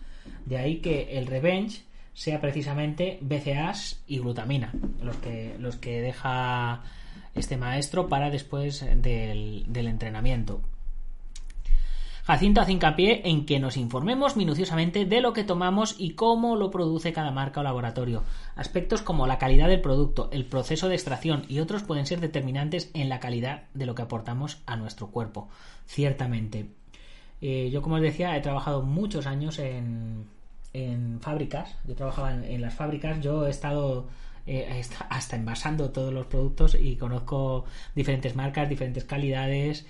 [SPEAKER 1] De ahí que el revenge sea precisamente BCAAs y glutamina, los que, los que deja este maestro para después del, del entrenamiento. Jacinto hace hincapié en que nos informemos minuciosamente de lo que tomamos y cómo lo produce cada marca o laboratorio. Aspectos como la calidad del producto, el proceso de extracción y otros pueden ser determinantes en la calidad de lo que aportamos a nuestro cuerpo. Ciertamente. Eh, yo, como os decía, he trabajado muchos años en, en fábricas. Yo trabajaba en, las fábricas. Yo he estado eh, hasta envasando todos los productos y conozco diferentes marcas, diferentes calidades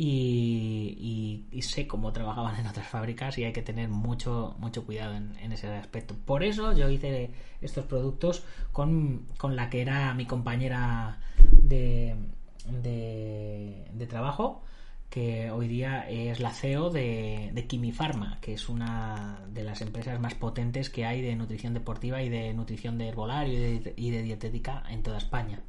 [SPEAKER 1] y, sé cómo trabajaban en otras fábricas y hay que tener mucho, mucho cuidado en, ese aspecto. Por eso yo hice estos productos con, la que era mi compañera de, de, trabajo, que hoy día es la CEO de, de que es una de las empresas más potentes que hay de nutrición deportiva y de nutrición de herbolario y de dietética en toda España.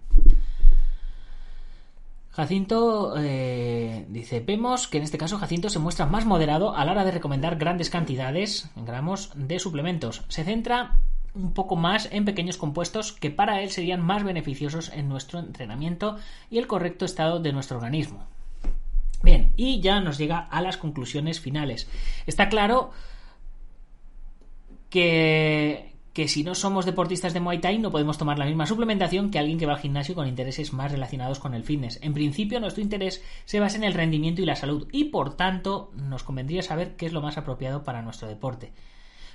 [SPEAKER 1] Jacinto eh, dice, vemos que en este caso Jacinto se muestra más moderado a la hora de recomendar grandes cantidades en gramos de suplementos. Se centra un poco más en pequeños compuestos que para él serían más beneficiosos en nuestro entrenamiento y el correcto estado de nuestro organismo. Bien, y ya nos llega a las conclusiones finales. Está claro que que si no somos deportistas de Muay Thai no podemos tomar la misma suplementación que alguien que va al gimnasio con intereses más relacionados con el fitness. En principio nuestro interés se basa en el rendimiento y la salud y por tanto nos convendría saber qué es lo más apropiado para nuestro deporte.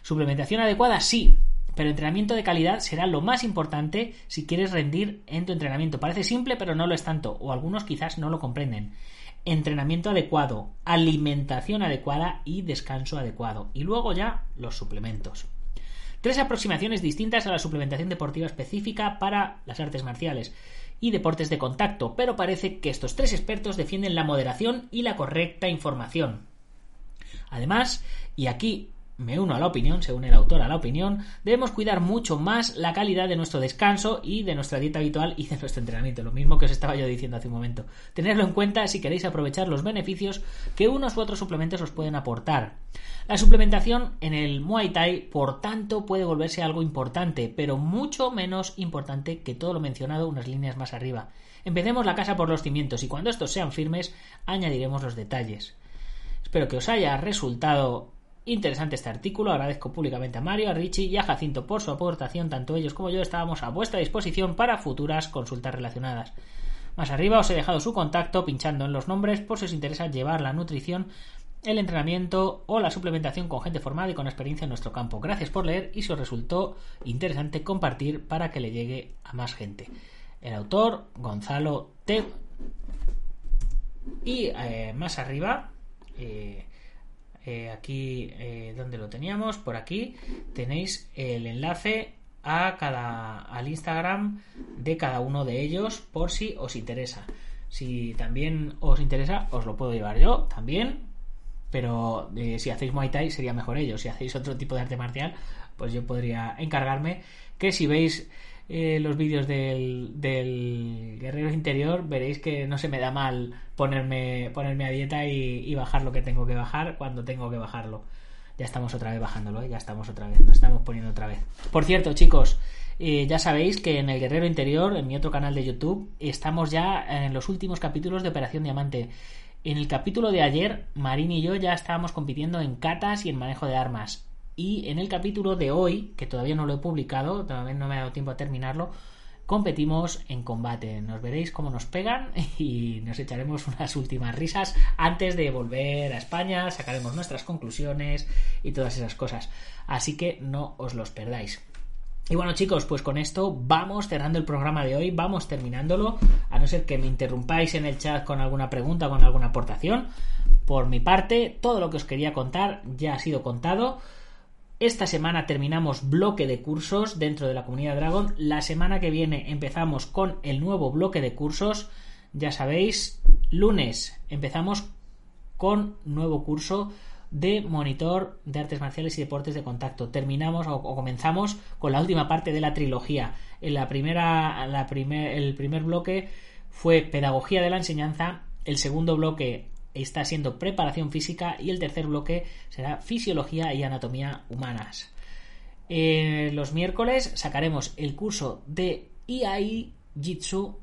[SPEAKER 1] ¿Suplementación adecuada? Sí, pero entrenamiento de calidad será lo más importante si quieres rendir en tu entrenamiento. Parece simple, pero no lo es tanto, o algunos quizás no lo comprenden. Entrenamiento adecuado, alimentación adecuada y descanso adecuado. Y luego ya los suplementos. Tres aproximaciones distintas a la suplementación deportiva específica para las artes marciales y deportes de contacto, pero parece que estos tres expertos defienden la moderación y la correcta información. Además, y aquí me uno a la opinión, según el autor a la opinión, debemos cuidar mucho más la calidad de nuestro descanso y de nuestra dieta habitual y de nuestro entrenamiento, lo mismo que os estaba yo diciendo hace un momento. Tenerlo en cuenta si queréis aprovechar los beneficios que unos u otros suplementos os pueden aportar. La suplementación en el Muay Thai, por tanto, puede volverse algo importante, pero mucho menos importante que todo lo mencionado unas líneas más arriba. Empecemos la casa por los cimientos y cuando estos sean firmes añadiremos los detalles. Espero que os haya resultado Interesante este artículo, agradezco públicamente a Mario, a Richie y a Jacinto por su aportación, tanto ellos como yo estábamos a vuestra disposición para futuras consultas relacionadas. Más arriba os he dejado su contacto pinchando en los nombres por si os interesa llevar la nutrición, el entrenamiento o la suplementación con gente formada y con experiencia en nuestro campo. Gracias por leer y si os resultó interesante compartir para que le llegue a más gente. El autor, Gonzalo T. Y eh, más arriba, eh, eh, aquí eh, donde lo teníamos, por aquí tenéis el enlace a cada, al Instagram de cada uno de ellos por si os interesa. Si también os interesa, os lo puedo llevar yo también. Pero eh, si hacéis Muay Thai sería mejor ellos. Si hacéis otro tipo de arte marcial, pues yo podría encargarme. Que si veis eh, los vídeos del, guerrero interior, veréis que no se me da mal ponerme, ponerme a dieta y, bajar lo que tengo que bajar cuando tengo que bajarlo. Ya estamos otra vez bajándolo, ¿eh? ya estamos otra vez, nos estamos poniendo otra vez. Por cierto, chicos, eh, ya sabéis que en el Guerrero Interior, en mi otro canal de YouTube, estamos ya en los últimos capítulos de Operación Diamante. En el capítulo de ayer, Marín y yo ya estábamos compitiendo en catas y en manejo de armas. Y en el capítulo de hoy, que todavía no lo he publicado, todavía no me ha dado tiempo a terminarlo, competimos en combate. Nos veréis cómo nos pegan *laughs* y nos echaremos unas últimas risas antes de volver a España, sacaremos nuestras conclusiones y todas esas cosas. Así que no os los perdáis. Y bueno chicos, pues con esto vamos cerrando el programa de hoy, vamos terminándolo, a no ser que me interrumpáis en el chat con alguna pregunta, con alguna aportación. Por mi parte, todo lo que os quería contar ya ha sido contado. Esta semana terminamos bloque de cursos dentro de la comunidad Dragon. La semana que viene empezamos con el nuevo bloque de cursos. Ya sabéis, lunes empezamos con nuevo curso de monitor de artes marciales y deportes de contacto. Terminamos o, comenzamos con la última parte de la trilogía. En la primera, el primer bloque fue pedagogía de la enseñanza. El segundo bloque está siendo preparación física y el tercer bloque será fisiología y anatomía humanas. Eh, los miércoles sacaremos el curso de IAI Jitsu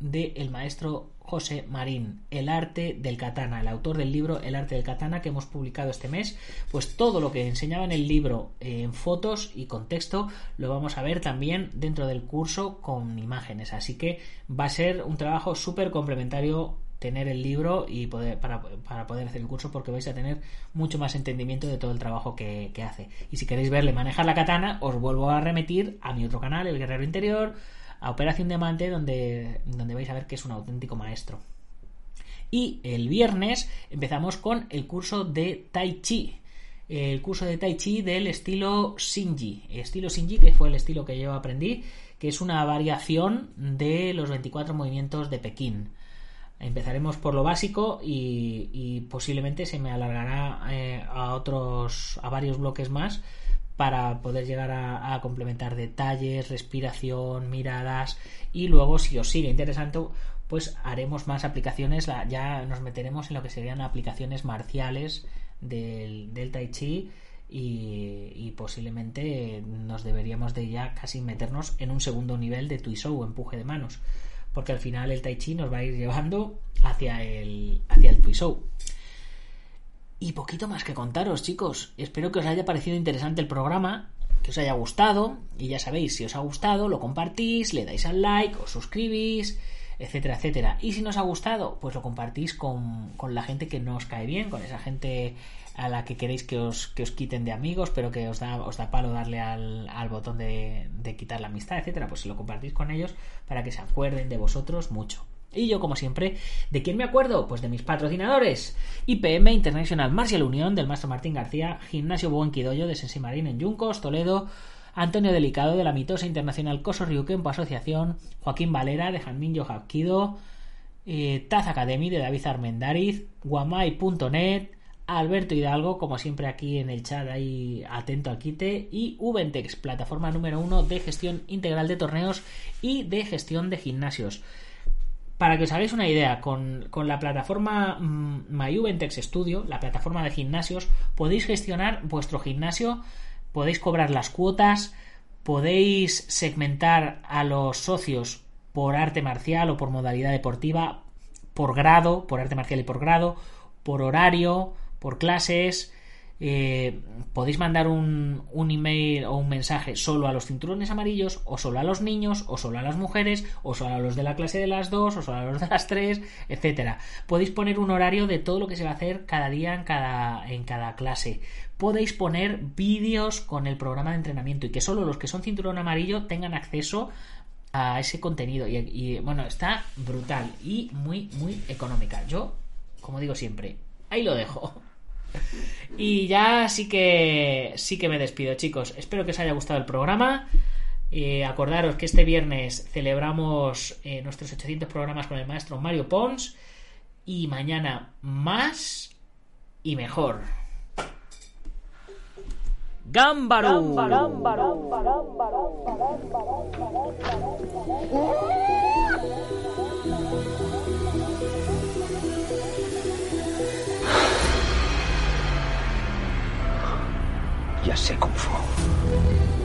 [SPEAKER 1] del el maestro José Marín, El arte del katana, el autor del libro El arte del katana que hemos publicado este mes, pues todo lo que enseñaba en el libro eh, en fotos y con texto lo vamos a ver también dentro del curso con imágenes, así que va a ser un trabajo súper complementario tener el libro y poder, para, poder hacer el curso porque vais a tener mucho más entendimiento de todo el trabajo que, hace. Y si queréis verle manejar la katana, os vuelvo a remitir a mi otro canal, El Guerrero Interior, a Operación Diamante, donde, donde vais a ver que es un auténtico maestro. Y el viernes empezamos con el curso de Tai Chi. El curso de Tai Chi del estilo Shinji. Estilo Shinji, que fue el estilo que yo aprendí, que es una variación de los 24 movimientos de Pekín. Empezaremos por lo básico y, posiblemente se me alargará eh, a otros, a varios bloques más para poder llegar a, complementar detalles, respiración, miradas y luego si os sigue interesante pues haremos más aplicaciones, ya nos meteremos en lo que serían aplicaciones marciales del, del Tai Chi y, posiblemente nos deberíamos de ya casi meternos en un segundo nivel de Tuisou, empuje de manos porque al final el Tai Chi nos va a ir llevando hacia el, hacia el. Y poquito más que contaros, chicos. Espero que os haya parecido interesante el programa, que os haya gustado. Y ya sabéis, si os ha gustado, lo compartís, le dais al like, os suscribís, etcétera, etcétera. Y si no os ha gustado, pues lo compartís con, con la gente que no os cae bien, con esa gente a la que queréis que os, que os quiten de amigos, pero que os da, os da palo darle al, al botón de, de, quitar la amistad, etcétera, pues lo compartís con ellos para que se acuerden de vosotros mucho. Y yo, como siempre, ¿de quién me acuerdo? Pues de mis patrocinadores. IPM International Martial Unión del Maestro Martín García, Gimnasio Buenquidoyo de Sensi Marín en Yuncos, Toledo, Antonio Delicado de la mitosa internacional Coso Ryukenpo Asociación, Joaquín Valera de Janmin Hapkido, eh, Taz Academy de David Armendariz, guamai.net, Alberto Hidalgo, como siempre aquí en el chat ahí atento al quite, y Ubentex, plataforma número uno de gestión integral de torneos y de gestión de gimnasios. Para que os hagáis una idea, con, la plataforma mm, MyUbentex Studio, la plataforma de gimnasios, podéis gestionar vuestro gimnasio, podéis cobrar las cuotas, podéis segmentar a los socios por arte marcial o por modalidad deportiva, por grado, por arte marcial y por grado, por horario, por clases. Eh, podéis mandar un, un, email o un mensaje solo a los cinturones amarillos, o solo a los niños, o solo a las mujeres, o solo a los de la clase de las dos, o solo a los de las tres, etcétera. Podéis poner un horario de todo lo que se va a hacer cada día en cada, en cada clase. Podéis poner vídeos con el programa de entrenamiento y que solo los que son cinturón amarillo tengan acceso a ese contenido. Y, y bueno, está brutal y muy, muy económica. Yo, como digo siempre, ahí lo dejo. Y ya sí que sí que me despido, chicos. Espero que os haya gustado el programa. Eh, acordaros que este viernes celebramos eh, nuestros 800 programas con el maestro Mario Pons y mañana más y mejor. ¡Gámbaro!
[SPEAKER 3] Ya sé Kung Fu.